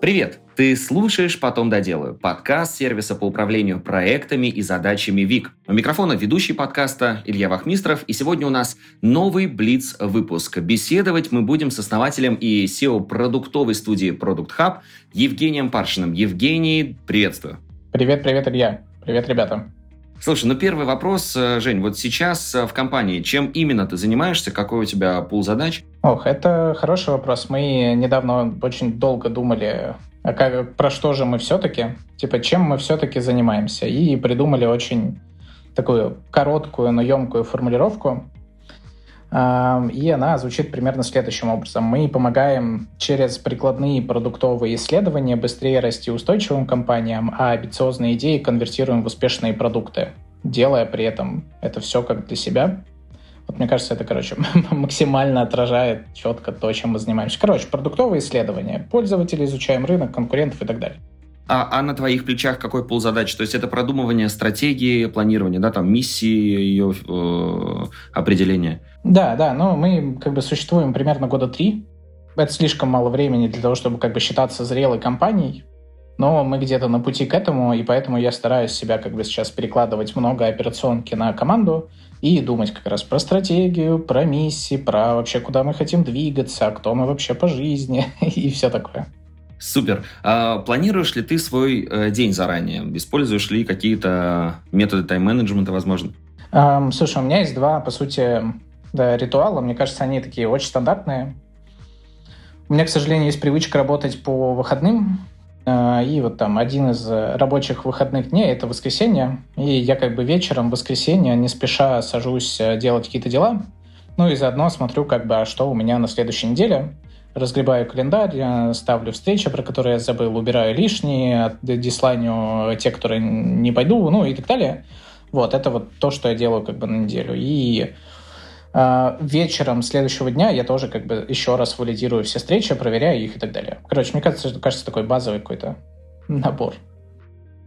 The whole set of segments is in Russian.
Привет! Ты слушаешь «Потом доделаю» – подкаст сервиса по управлению проектами и задачами ВИК. У микрофона ведущий подкаста Илья Вахмистров, и сегодня у нас новый Блиц-выпуск. Беседовать мы будем с основателем и SEO продуктовой студии Product Hub Евгением Паршиным. Евгений, приветствую. Привет, привет, Илья. Привет, ребята. Слушай, ну первый вопрос, э, Жень, вот сейчас э, в компании чем именно ты занимаешься, какой у тебя пул задач? Ох, это хороший вопрос. Мы недавно очень долго думали, а как, про что же мы все-таки, типа, чем мы все-таки занимаемся, и придумали очень такую короткую, но емкую формулировку. И она звучит примерно следующим образом. Мы помогаем через прикладные продуктовые исследования быстрее расти устойчивым компаниям, а амбициозные идеи конвертируем в успешные продукты, делая при этом это все как для себя. Вот мне кажется, это, короче, максимально отражает четко то, чем мы занимаемся. Короче, продуктовые исследования. Пользователи изучаем рынок, конкурентов и так далее. А, а на твоих плечах какой пол задач? То есть это продумывание стратегии, планирование, да, там миссии, ее э, определение? Да, да, но мы как бы существуем примерно года три. Это слишком мало времени для того, чтобы как бы считаться зрелой компанией. Но мы где-то на пути к этому, и поэтому я стараюсь себя как бы сейчас перекладывать много операционки на команду и думать как раз про стратегию, про миссии, про вообще куда мы хотим двигаться, кто мы вообще по жизни и все такое. Супер. А планируешь ли ты свой э, день заранее? Используешь ли какие-то методы тайм-менеджмента, возможно? Um, слушай, у меня есть два, по сути, да, ритуала. Мне кажется, они такие очень стандартные. У меня, к сожалению, есть привычка работать по выходным. Uh, и вот там один из рабочих выходных дней — это воскресенье. И я как бы вечером в воскресенье не спеша сажусь э, делать какие-то дела. Ну и заодно смотрю, как бы, а что у меня на следующей неделе разгребаю календарь, ставлю встречи, про которые я забыл, убираю лишние, дислайню те, которые не пойду, ну и так далее. Вот, это вот то, что я делаю как бы на неделю. И э, вечером следующего дня я тоже как бы еще раз валидирую все встречи, проверяю их и так далее. Короче, мне кажется, это кажется такой базовый какой-то набор.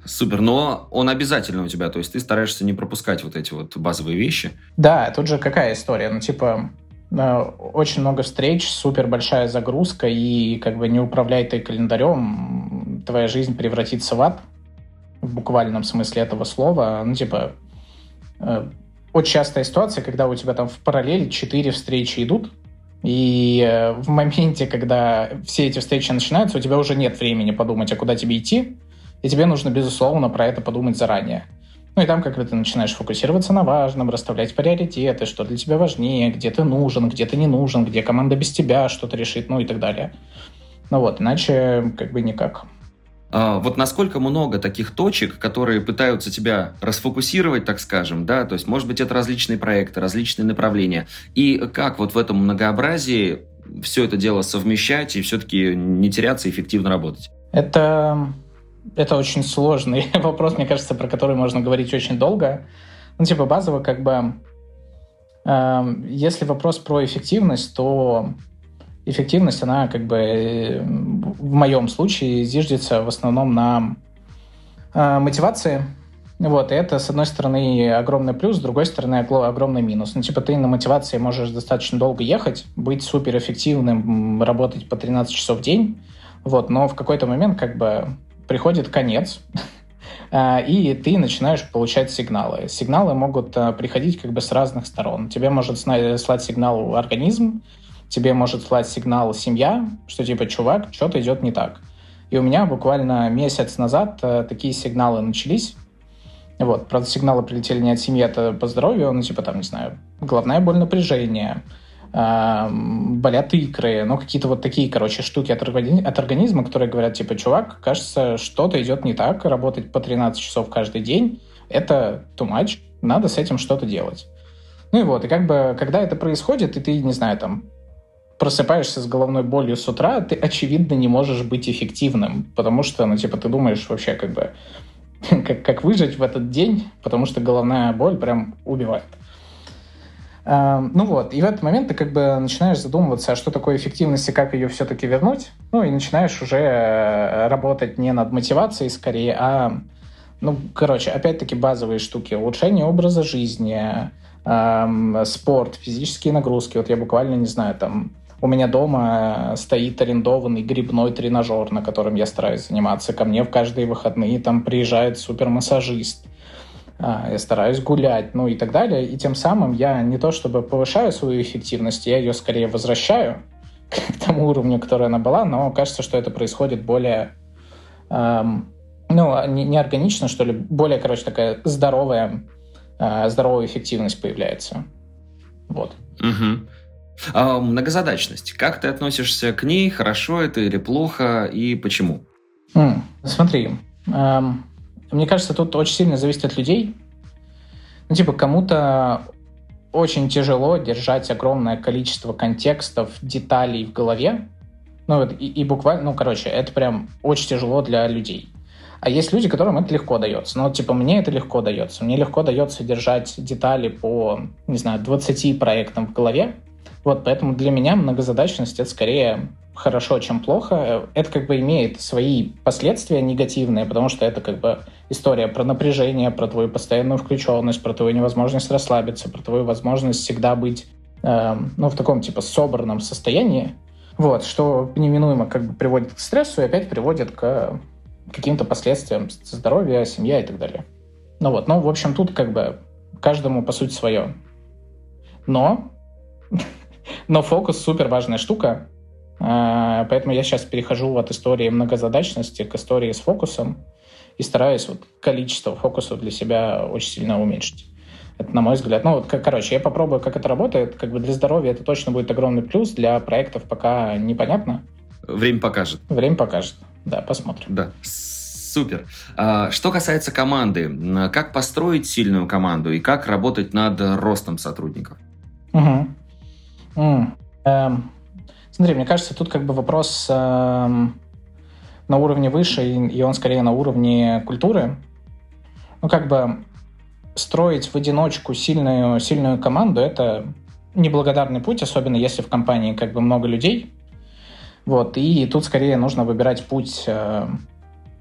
Супер, но он обязательно у тебя, то есть ты стараешься не пропускать вот эти вот базовые вещи. Да, тут же какая история, ну типа очень много встреч, супер большая загрузка, и как бы не управляй ты календарем, твоя жизнь превратится в ад, в буквальном смысле этого слова. Ну, типа, э, очень частая ситуация, когда у тебя там в параллель четыре встречи идут, и э, в моменте, когда все эти встречи начинаются, у тебя уже нет времени подумать, а куда тебе идти, и тебе нужно, безусловно, про это подумать заранее. Ну и там как бы ты начинаешь фокусироваться на важном, расставлять приоритеты, что для тебя важнее, где ты нужен, где ты не нужен, где команда без тебя что-то решит, ну и так далее. Ну вот, иначе как бы никак. А, вот насколько много таких точек, которые пытаются тебя расфокусировать, так скажем, да, то есть, может быть, это различные проекты, различные направления, и как вот в этом многообразии все это дело совмещать и все-таки не теряться эффективно работать? Это это очень сложный вопрос, мне кажется, про который можно говорить очень долго. Ну, типа, базово, как бы, э, если вопрос про эффективность, то эффективность, она, как бы, э, в моем случае зиждется в основном на э, мотивации. Вот, и это, с одной стороны, огромный плюс, с другой стороны, огромный минус. Ну, типа, ты на мотивации можешь достаточно долго ехать, быть суперэффективным, работать по 13 часов в день, вот, но в какой-то момент, как бы, приходит конец, а, и ты начинаешь получать сигналы. Сигналы могут а, приходить как бы с разных сторон. Тебе может слать сигнал организм, тебе может слать сигнал семья, что типа, чувак, что-то идет не так. И у меня буквально месяц назад а, такие сигналы начались. Вот, правда, сигналы прилетели не от семьи, это по здоровью, ну, типа, там, не знаю, головная боль, напряжение, болят икры, ну, какие-то вот такие, короче, штуки от, от организма, которые говорят, типа, чувак, кажется, что-то идет не так, работать по 13 часов каждый день, это too much, надо с этим что-то делать. Ну и вот, и как бы, когда это происходит, и ты, не знаю, там, просыпаешься с головной болью с утра, ты, очевидно, не можешь быть эффективным, потому что, ну, типа, ты думаешь вообще, как бы, как, как выжить в этот день, потому что головная боль прям убивает. Эм, ну вот, и в этот момент ты как бы начинаешь задумываться, а что такое эффективность и как ее все-таки вернуть. Ну и начинаешь уже э, работать не над мотивацией скорее, а, ну, короче, опять-таки базовые штуки. Улучшение образа жизни, эм, спорт, физические нагрузки. Вот я буквально, не знаю, там у меня дома стоит арендованный грибной тренажер, на котором я стараюсь заниматься. Ко мне в каждые выходные там приезжает супермассажист. А, я стараюсь гулять, ну и так далее. И тем самым я не то чтобы повышаю свою эффективность, я ее скорее возвращаю к тому уровню, который она была, но кажется, что это происходит более, эм, ну, не, не органично, что ли, более, короче, такая здоровая, э, здоровая эффективность появляется. Вот. Угу. А, многозадачность. Как ты относишься к ней? Хорошо это или плохо? И почему? Mm, смотри, эм, мне кажется, тут очень сильно зависит от людей. Ну, типа, кому-то очень тяжело держать огромное количество контекстов, деталей в голове. Ну, вот, и, и буквально, ну, короче, это прям очень тяжело для людей. А есть люди, которым это легко дается. Ну, типа, мне это легко дается. Мне легко дается держать детали по, не знаю, 20 проектам в голове. Вот, поэтому для меня многозадачность — это скорее хорошо, чем плохо. Это как бы имеет свои последствия негативные, потому что это как бы история про напряжение, про твою постоянную включенность, про твою невозможность расслабиться, про твою возможность всегда быть э, ну, в таком типа собранном состоянии. Вот, что неминуемо как бы приводит к стрессу и опять приводит к каким-то последствиям здоровья, семья и так далее. Ну вот, ну, в общем, тут как бы каждому, по сути, свое. Но, но фокус супер важная штука, а, поэтому я сейчас перехожу от истории многозадачности к истории с фокусом и стараюсь вот количество фокусов для себя очень сильно уменьшить. Это, на мой взгляд, ну, вот, короче, я попробую, как это работает. Как бы для здоровья это точно будет огромный плюс, для проектов пока непонятно. Время покажет. Время покажет. Да, посмотрим. Да, супер. А, что касается команды, как построить сильную команду и как работать над ростом сотрудников? Угу. М. Эм, Смотри, мне кажется, тут как бы вопрос э, на уровне выше, и, и он скорее на уровне культуры. Ну, как бы строить в одиночку сильную, сильную команду — это неблагодарный путь, особенно если в компании как бы много людей. Вот, и тут скорее нужно выбирать путь э,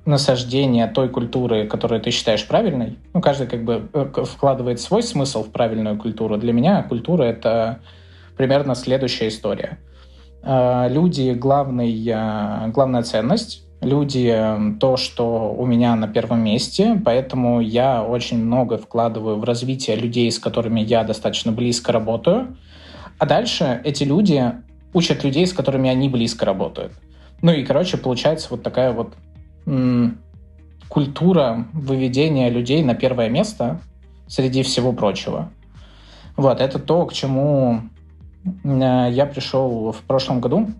насаждения той культуры, которую ты считаешь правильной. Ну, каждый как бы э, вкладывает свой смысл в правильную культуру. Для меня культура — это примерно следующая история — Э, люди главный, э, главная ценность, люди э, то, что у меня на первом месте, поэтому я очень много вкладываю в развитие людей, с которыми я достаточно близко работаю. А дальше эти люди учат людей, с которыми они близко работают. Ну и, короче, получается вот такая вот культура выведения людей на первое место среди всего прочего. Вот, это то, к чему я пришел в прошлом году.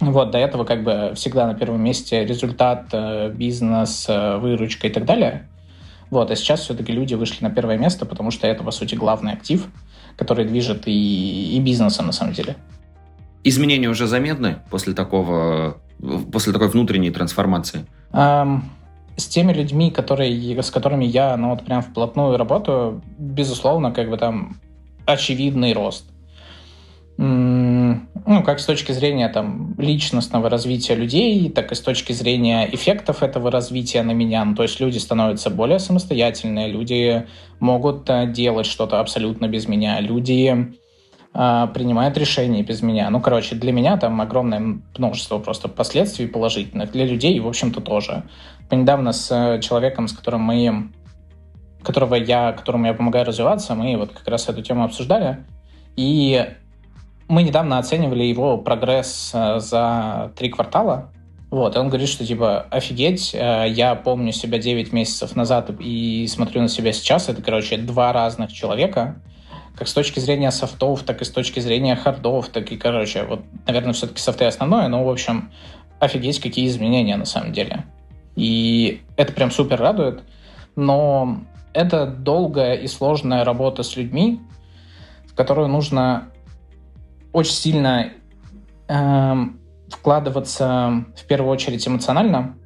Вот, до этого как бы всегда на первом месте результат, э, бизнес, э, выручка и так далее. Вот, а сейчас все-таки люди вышли на первое место, потому что это, по сути, главный актив, который движет и, и бизнесом, на самом деле. Изменения уже заметны после такого, после такой внутренней трансформации? Эм, с теми людьми, которые, с которыми я, ну, вот прям вплотную работаю, безусловно, как бы там очевидный рост ну, как с точки зрения там, личностного развития людей, так и с точки зрения эффектов этого развития на меня. Ну, то есть люди становятся более самостоятельные, люди могут э, делать что-то абсолютно без меня, люди э, принимают решения без меня. Ну, короче, для меня там огромное множество просто последствий положительных. Для людей, в общем-то, тоже. Недавно с э, человеком, с которым мы которого я, которому я помогаю развиваться, мы вот как раз эту тему обсуждали. И мы недавно оценивали его прогресс э, за три квартала. Вот, и он говорит, что типа, офигеть, э, я помню себя 9 месяцев назад и смотрю на себя сейчас. Это, короче, два разных человека. Как с точки зрения софтов, так и с точки зрения хардов, так и, короче, вот, наверное, все-таки софты основное, но, в общем, офигеть, какие изменения на самом деле. И это прям супер радует. Но это долгая и сложная работа с людьми, в которую нужно очень сильно э, вкладываться в первую очередь эмоционально.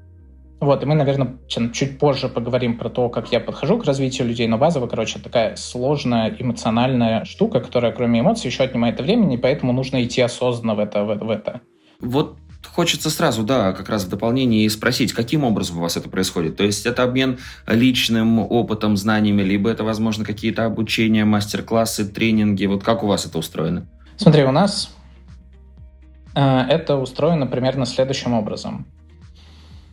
Вот, и мы, наверное, чуть позже поговорим про то, как я подхожу к развитию людей, но базово, короче, такая сложная эмоциональная штука, которая кроме эмоций еще отнимает времени, поэтому нужно идти осознанно в это. В, в это. Вот хочется сразу, да, как раз в дополнение спросить, каким образом у вас это происходит? То есть это обмен личным опытом, знаниями, либо это, возможно, какие-то обучения, мастер-классы, тренинги? Вот как у вас это устроено? Смотри, у нас это устроено примерно следующим образом.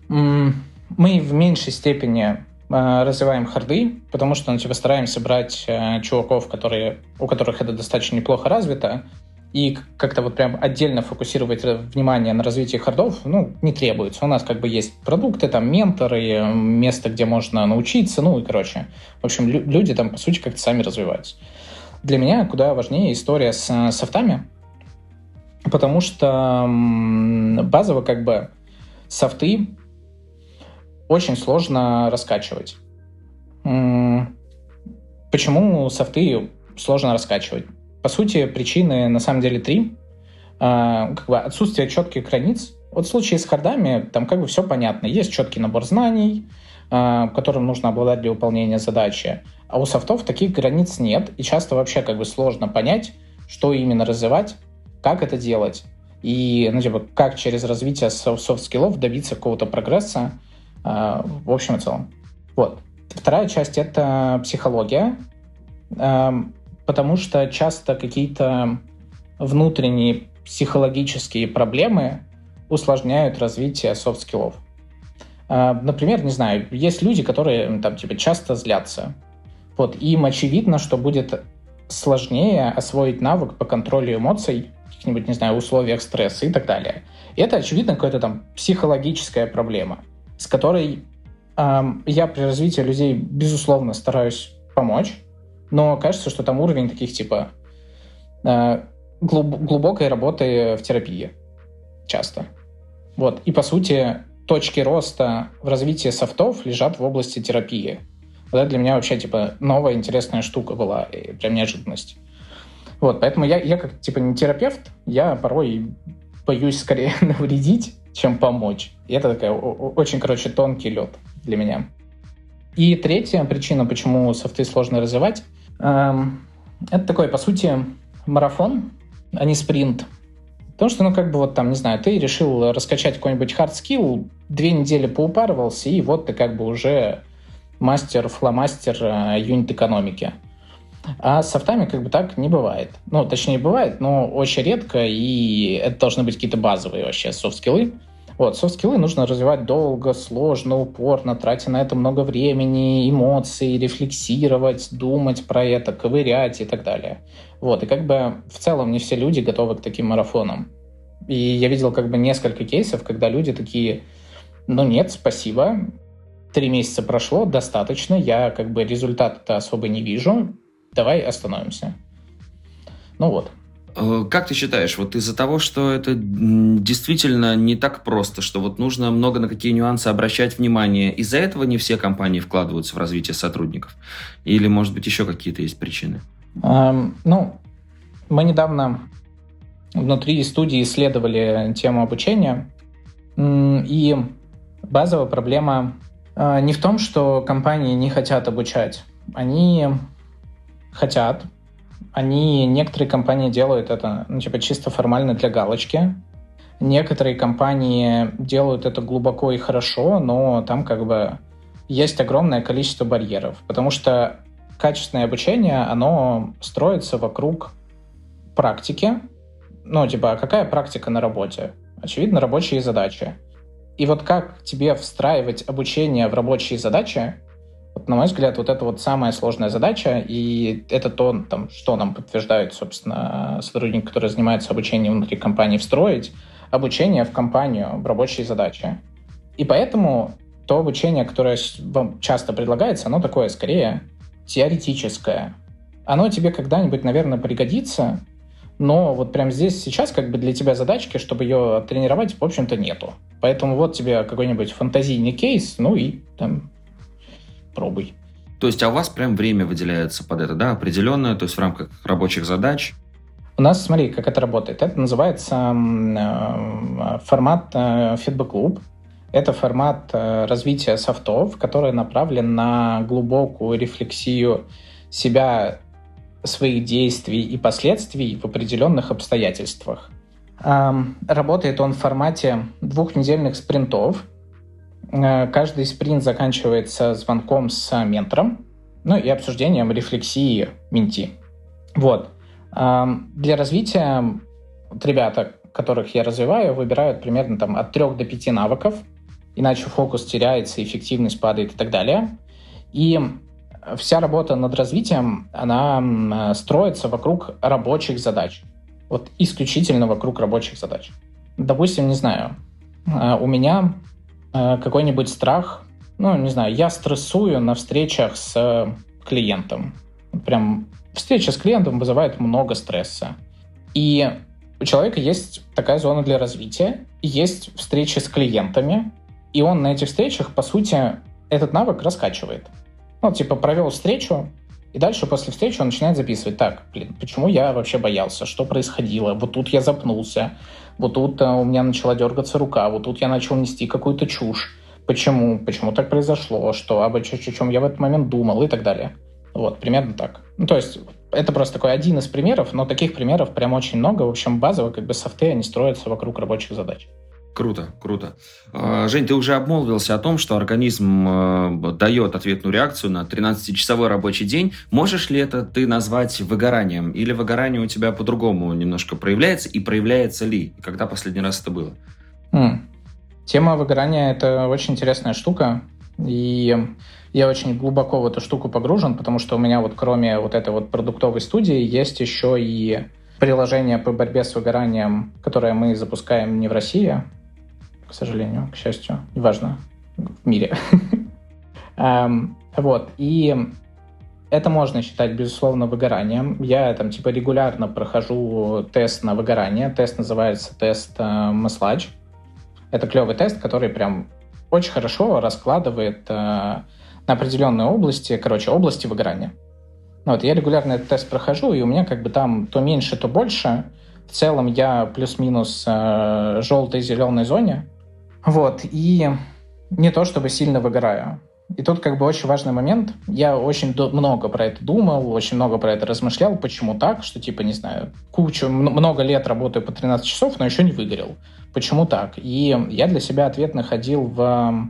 Мы в меньшей степени развиваем харды, потому что ну, типа, стараемся брать чуваков, которые, у которых это достаточно неплохо развито, и как-то вот прям отдельно фокусировать внимание на развитии хардов, ну, не требуется. У нас как бы есть продукты, там, менторы, место, где можно научиться, ну, и, короче, в общем, люди там, по сути, как-то сами развиваются. Для меня куда важнее история с софтами, потому что базово как бы софты очень сложно раскачивать. Почему софты сложно раскачивать? По сути, причины на самом деле три. А, как бы отсутствие четких границ. Вот в случае с хардами там как бы все понятно. Есть четкий набор знаний, а, которым нужно обладать для выполнения задачи. А у софтов таких границ нет, и часто вообще как бы сложно понять, что именно развивать, как это делать, и ну, типа, как через развитие софт-скиллов добиться какого-то прогресса э, в общем и целом. Вот. Вторая часть — это психология потому что часто какие-то внутренние психологические проблемы усложняют развитие софт-скиллов. А, например, не знаю, есть люди, которые там типа часто злятся. Вот, им очевидно, что будет сложнее освоить навык по контролю эмоций каких-нибудь, не знаю, условиях стресса и так далее. И это, очевидно, какая-то там психологическая проблема, с которой э, я при развитии людей, безусловно, стараюсь помочь, но кажется, что там уровень таких типа э, глуб- глубокой работы в терапии часто. Вот. И по сути точки роста в развитии софтов лежат в области терапии. Вот это для меня вообще типа новая интересная штука была, и прям неожиданность. Вот, поэтому я, я как типа не терапевт, я порой боюсь скорее навредить, чем помочь. И это такая очень, короче, тонкий лед для меня. И третья причина, почему софты сложно развивать, эм, это такой, по сути, марафон, а не спринт. Потому что, ну, как бы вот там, не знаю, ты решил раскачать какой-нибудь hard skill, две недели поупарывался, и вот ты как бы уже мастер, фломастер э, юнит-экономики. А с софтами как бы так не бывает. Ну, точнее, бывает, но очень редко, и это должны быть какие-то базовые вообще софт-скиллы. Вот, софт-скиллы нужно развивать долго, сложно, упорно, тратя на это много времени, эмоций, рефлексировать, думать про это, ковырять и так далее. Вот, и как бы в целом не все люди готовы к таким марафонам. И я видел как бы несколько кейсов, когда люди такие, ну нет, спасибо, три месяца прошло, достаточно, я как бы результата особо не вижу, давай остановимся. Ну вот. Э, как ты считаешь, вот из-за того, что это действительно не так просто, что вот нужно много на какие нюансы обращать внимание, из-за этого не все компании вкладываются в развитие сотрудников? Или, может быть, еще какие-то есть причины? Эм, ну, мы недавно внутри студии исследовали тему обучения, и базовая проблема не в том, что компании не хотят обучать. Они хотят, они, некоторые компании делают это, ну, типа, чисто формально для галочки. Некоторые компании делают это глубоко и хорошо, но там как бы есть огромное количество барьеров, потому что качественное обучение, оно строится вокруг практики. Ну, типа, а какая практика на работе? Очевидно, рабочие задачи. И вот как тебе встраивать обучение в рабочие задачи, вот, на мой взгляд, вот это вот самая сложная задача, и это то, там, что нам подтверждают, собственно, сотрудники, которые занимаются обучением внутри компании, встроить обучение в компанию, в рабочие задачи. И поэтому то обучение, которое вам часто предлагается, оно такое скорее теоретическое. Оно тебе когда-нибудь, наверное, пригодится, но вот прямо здесь сейчас как бы для тебя задачки, чтобы ее тренировать, в общем-то, нету. Поэтому вот тебе какой-нибудь фантазийный кейс, ну и там пробуй. То есть, а у вас прям время выделяется под это, да, определенное, то есть в рамках рабочих задач? У нас, смотри, как это работает. Это называется э, формат э, Loop. Это формат э, развития софтов, который направлен на глубокую рефлексию себя, своих действий и последствий в определенных обстоятельствах. Работает он в формате двухнедельных спринтов, Э, каждый спринт заканчивается звонком с ментором, ну и обсуждением рефлексии менти. Вот. Для развития вот ребята, которых я развиваю, выбирают примерно там от 3 до 5 навыков, иначе фокус теряется, эффективность падает и так далее. И вся работа над развитием, она строится вокруг рабочих задач. Вот исключительно вокруг рабочих задач. Допустим, не знаю, э, у меня э, какой-нибудь страх, ну, не знаю, я стрессую на встречах с клиентом. Прям встреча с клиентом вызывает много стресса. И у человека есть такая зона для развития, есть встречи с клиентами, и он на этих встречах, по сути, этот навык раскачивает. Ну, типа, провел встречу, и дальше после встречи он начинает записывать. Так, блин, почему я вообще боялся? Что происходило? Вот тут я запнулся. Вот тут э, у меня начала дергаться рука. Вот тут я начал нести какую-то чушь. Почему? Почему так произошло? Что? Об чем я в этот момент думал? И так далее. Вот, примерно так. Ну, то есть, это просто такой один из примеров, но таких примеров прям очень много. В общем, базово как бы софты, они строятся вокруг рабочих задач. Круто, круто. А, Жень, ты уже обмолвился о том, что организм э, дает ответную реакцию на 13-часовой рабочий день. Можешь ли это ты назвать выгоранием? Или выгорание у тебя по-другому немножко проявляется? И проявляется ли? Когда последний раз это было? Тема выгорания – это очень интересная штука. И я очень глубоко в эту штуку погружен, потому что у меня вот кроме вот этой вот продуктовой студии есть еще и приложение по борьбе с выгоранием, которое мы запускаем не в России, к сожалению, к счастью, неважно, в мире. Эм, вот, и это можно считать, безусловно, выгоранием. Я там типа регулярно прохожу тест на выгорание. Тест называется тест э, Маслач. Это клевый тест, который прям очень хорошо раскладывает э, на определенные области, короче, области выгорания. Вот, я регулярно этот тест прохожу, и у меня как бы там то меньше, то больше. В целом я плюс-минус э, желтой зеленой зоне. Вот, и не то чтобы сильно выгораю. И тут как бы очень важный момент. Я очень много про это думал, очень много про это размышлял, почему так, что типа, не знаю, кучу, много лет работаю по 13 часов, но еще не выгорел. Почему так? И я для себя ответ находил в,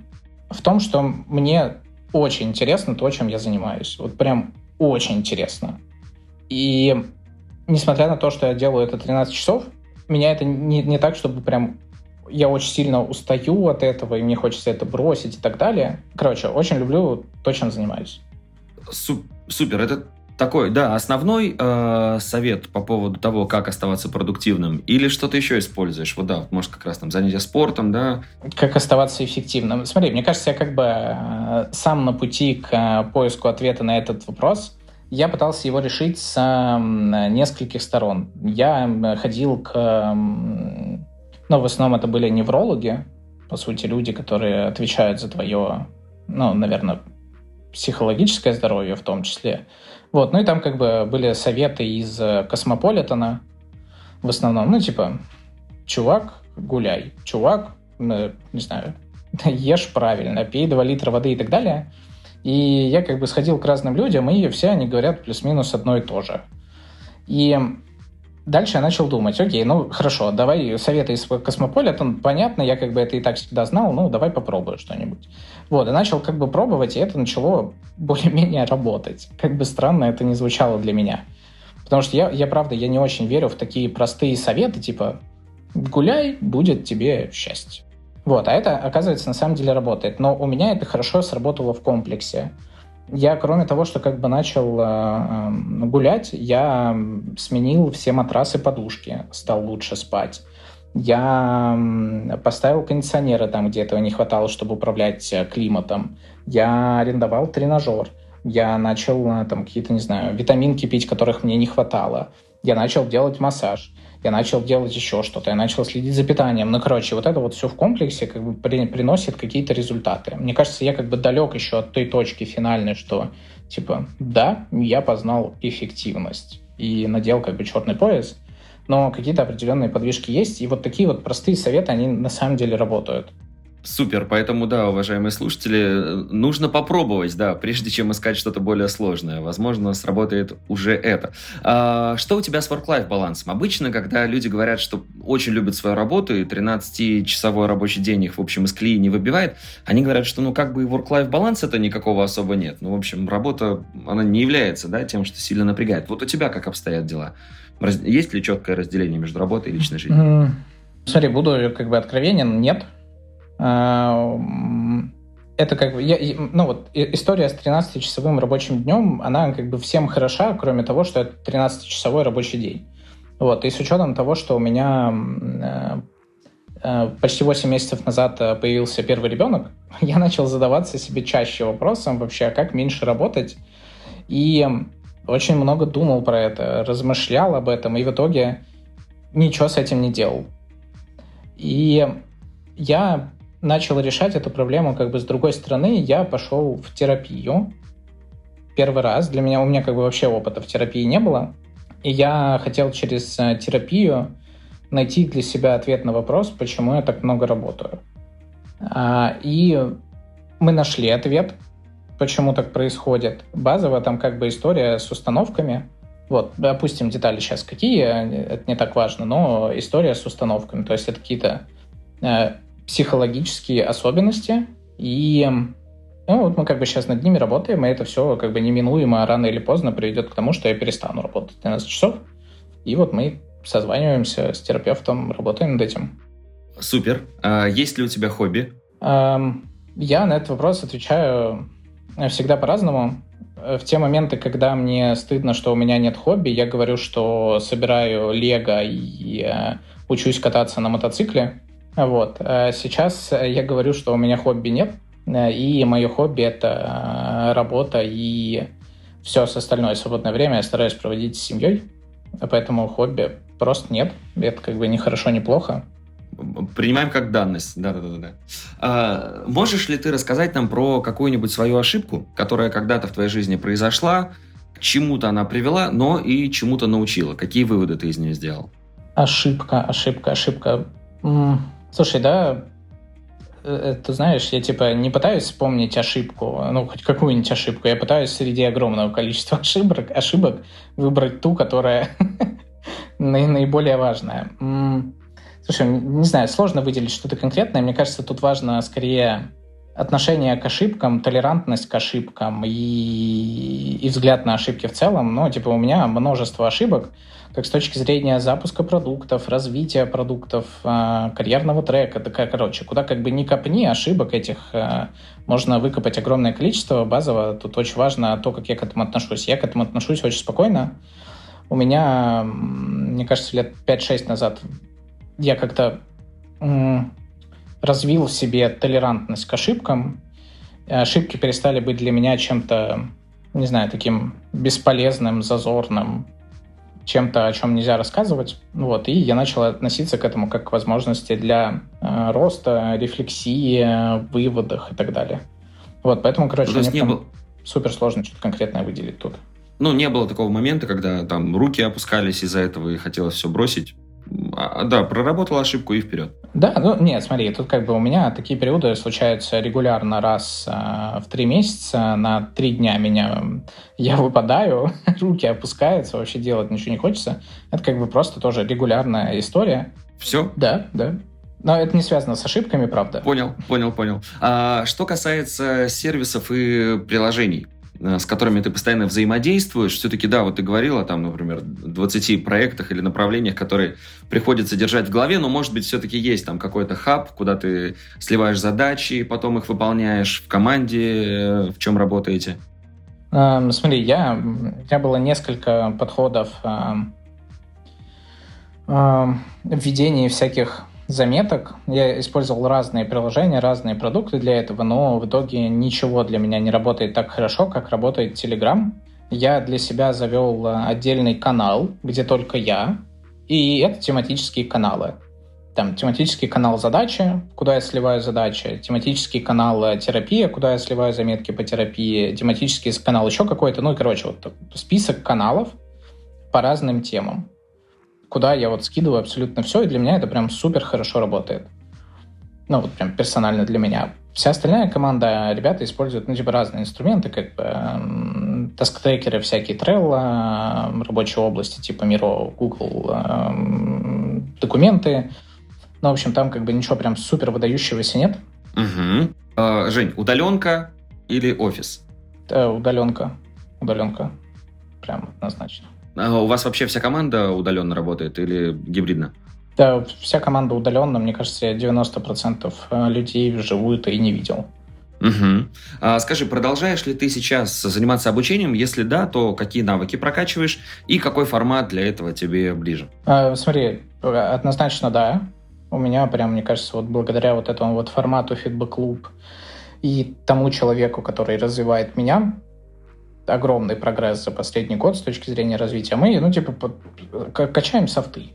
в том, что мне очень интересно то, чем я занимаюсь. Вот прям очень интересно. И несмотря на то, что я делаю это 13 часов, меня это не, не так, чтобы прям я очень сильно устаю от этого, и мне хочется это бросить и так далее. Короче, очень люблю то, чем занимаюсь. Супер, это такой, да, основной э, совет по поводу того, как оставаться продуктивным, или что-то еще используешь? Вот да, может как раз там занятия спортом, да? Как оставаться эффективным? Смотри, мне кажется, я как бы э, сам на пути к э, поиску ответа на этот вопрос. Я пытался его решить с э, нескольких сторон. Я ходил к но в основном это были неврологи, по сути, люди, которые отвечают за твое, ну, наверное, психологическое здоровье в том числе. Вот, ну и там как бы были советы из Космополитена в основном, ну, типа, чувак, гуляй, чувак, ну, не знаю, ешь правильно, пей 2 литра воды и так далее. И я как бы сходил к разным людям, и все они говорят плюс-минус одно и то же. И Дальше я начал думать, окей, ну хорошо, давай советы из Космополитен, понятно, я как бы это и так всегда знал, ну давай попробую что-нибудь. Вот, и начал как бы пробовать, и это начало более-менее работать. Как бы странно это не звучало для меня. Потому что я, я, правда, я не очень верю в такие простые советы, типа «гуляй, будет тебе счастье». Вот, а это, оказывается, на самом деле работает. Но у меня это хорошо сработало в комплексе. Я, кроме того, что как бы начал э, гулять, я сменил все матрасы, подушки, стал лучше спать. Я поставил кондиционеры там, где этого не хватало, чтобы управлять э, климатом. Я арендовал тренажер. Я начал э, там какие-то, не знаю, витаминки пить, которых мне не хватало. Я начал делать массаж я начал делать еще что-то, я начал следить за питанием. Ну, короче, вот это вот все в комплексе как бы при, приносит какие-то результаты. Мне кажется, я как бы далек еще от той точки финальной, что типа, да, я познал эффективность и надел как бы черный пояс, но какие-то определенные подвижки есть, и вот такие вот простые советы, они на самом деле работают. Супер, поэтому, да, уважаемые слушатели, нужно попробовать, да, прежде чем искать что-то более сложное. Возможно, сработает уже это. А, что у тебя с work-life балансом? Обычно, когда люди говорят, что очень любят свою работу, и 13-часовой рабочий день их, в общем, из колеи не выбивает, они говорят, что, ну, как бы и work-life баланса-то никакого особо нет. Ну, в общем, работа, она не является, да, тем, что сильно напрягает. Вот у тебя как обстоят дела? Есть ли четкое разделение между работой и личной жизнью? Смотри, буду как бы откровенен, нет. А, это как бы, я, ну вот, история с 13-часовым рабочим днем, она как бы всем хороша, кроме того, что это 13-часовой рабочий день. Вот, и с учетом того, что у меня э, э, почти 8 месяцев назад э, появился первый ребенок, я начал задаваться себе чаще вопросом вообще, а как меньше работать. И очень много думал про это, размышлял об этом, и в итоге ничего с этим не делал. И я начал решать эту проблему как бы с другой стороны. Я пошел в терапию первый раз. Для меня, у меня как бы вообще опыта в терапии не было. И я хотел через э, терапию найти для себя ответ на вопрос, почему я так много работаю. А, и мы нашли ответ, почему так происходит. Базово там как бы история с установками. Вот, допустим, детали сейчас какие, это не так важно, но история с установками. То есть это какие-то э, психологические особенности, и ну, вот мы как бы сейчас над ними работаем, и это все как бы неминуемо рано или поздно приведет к тому, что я перестану работать 12 часов. И вот мы созваниваемся с терапевтом, работаем над этим. Супер. А есть ли у тебя хобби? Я на этот вопрос отвечаю всегда по-разному. В те моменты, когда мне стыдно, что у меня нет хобби, я говорю, что собираю лего и э, учусь кататься на мотоцикле. Вот. А сейчас я говорю, что у меня хобби нет, и мое хобби — это работа и все остальное свободное время я стараюсь проводить с семьей, поэтому хобби просто нет. Это как бы не хорошо, не плохо. Принимаем как данность. Да, да, да, да. А, можешь ли ты рассказать нам про какую-нибудь свою ошибку, которая когда-то в твоей жизни произошла, к чему-то она привела, но и чему-то научила? Какие выводы ты из нее сделал? Ошибка, ошибка, ошибка. Слушай, да, э, ты знаешь, я типа не пытаюсь вспомнить ошибку, ну, хоть какую-нибудь ошибку, я пытаюсь среди огромного количества ошибок, ошибок выбрать ту, которая наиболее важная. Слушай, не знаю, сложно выделить что-то конкретное. Мне кажется, тут важно скорее отношение к ошибкам, толерантность к ошибкам и, и взгляд на ошибки в целом. Ну, типа, у меня множество ошибок, как с точки зрения запуска продуктов, развития продуктов, э, карьерного трека, такая, короче, куда как бы не копни, ошибок этих э, можно выкопать огромное количество. Базово тут очень важно то, как я к этому отношусь. Я к этому отношусь очень спокойно. У меня, мне кажется, лет 5-6 назад я как-то развил в себе толерантность к ошибкам. Ошибки перестали быть для меня чем-то, не знаю, таким бесполезным, зазорным, чем-то, о чем нельзя рассказывать. Вот, и я начал относиться к этому как к возможности для э, роста, рефлексии, выводах и так далее. Вот, поэтому, короче, мне не был... супер сложно что-то конкретное выделить тут. Ну, не было такого момента, когда там руки опускались из-за этого и хотелось все бросить. А, да, проработал ошибку и вперед. Да, ну нет, смотри, тут как бы у меня такие периоды случаются регулярно раз э, в три месяца, на три дня меня я выпадаю, руки опускаются, вообще делать ничего не хочется. Это как бы просто тоже регулярная история. Все? Да, да. Но это не связано с ошибками, правда. Понял, понял, понял. А что касается сервисов и приложений, с которыми ты постоянно взаимодействуешь, все-таки, да, вот ты говорила, там, например, 20 проектах или направлениях, которые приходится держать в голове, но, может быть, все-таки есть там какой-то хаб, куда ты сливаешь задачи, потом их выполняешь в команде, э, в чем работаете? Um, смотри, я, у меня было несколько подходов um, um, введения всяких заметок. Я использовал разные приложения, разные продукты для этого, но в итоге ничего для меня не работает так хорошо, как работает Telegram. Я для себя завел отдельный канал, где только я, и это тематические каналы. Там тематический канал задачи, куда я сливаю задачи, тематический канал терапия, куда я сливаю заметки по терапии, тематический канал еще какой-то, ну и, короче, вот список каналов по разным темам куда я вот скидываю абсолютно все, и для меня это прям супер хорошо работает. Ну, вот прям персонально для меня. Вся остальная команда, ребята используют, ну, типа, разные инструменты, как бы эм, таск-трекеры, всякие Trello, эм, рабочие области, типа Miro, Google, эм, документы. Ну, в общем, там как бы ничего прям супер выдающегося нет. Угу. А, Жень, удаленка или офис? Да, удаленка. Удаленка. Прям однозначно. А у вас вообще вся команда удаленно работает или гибридно? Да, вся команда удаленно, мне кажется, 90% э, людей вживую ты и не видел. Угу. А, скажи, продолжаешь ли ты сейчас заниматься обучением? Если да, то какие навыки прокачиваешь и какой формат для этого тебе ближе? А, смотри, однозначно да. У меня прям, мне кажется, вот благодаря вот этому вот формату Loop и тому человеку, который развивает меня, огромный прогресс за последний год с точки зрения развития. Мы, ну, типа, качаем софты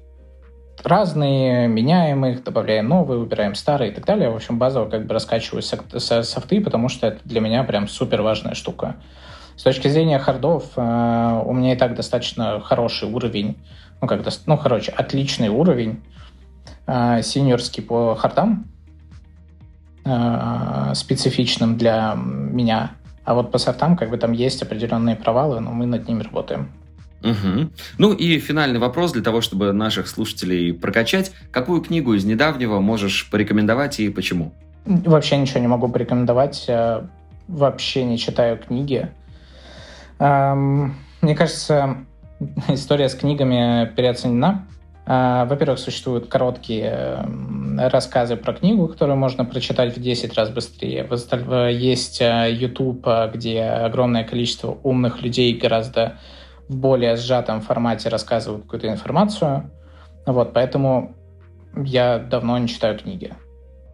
разные, меняем их, добавляем новые, убираем старые и так далее. В общем, базово как бы раскачиваю софты, потому что это для меня прям супер важная штука. С точки зрения хардов, э, у меня и так достаточно хороший уровень, ну, как, ну, короче, отличный уровень э, синьорский по хардам, э, специфичным для меня. А вот по софтам как бы там есть определенные провалы, но мы над ними работаем. Угу. Ну и финальный вопрос для того, чтобы наших слушателей прокачать. Какую книгу из недавнего можешь порекомендовать и почему? Вообще ничего не могу порекомендовать. Вообще не читаю книги. Мне кажется, история с книгами переоценена. А, во-первых, существуют короткие рассказы про книгу, которые можно прочитать в 10 раз быстрее. Есть а, YouTube, а, где огромное количество умных людей гораздо в более сжатом формате рассказывают какую-то информацию. Вот, поэтому я давно не читаю книги.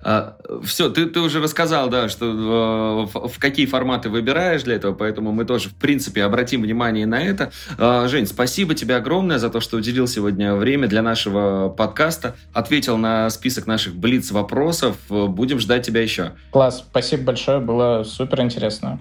А, все, ты, ты уже рассказал, да, что э, в, в какие форматы выбираешь для этого, поэтому мы тоже, в принципе, обратим внимание на это. Э, Жень, спасибо тебе огромное за то, что уделил сегодня время для нашего подкаста, ответил на список наших блиц вопросов. Будем ждать тебя еще. Класс, спасибо большое, было супер интересно.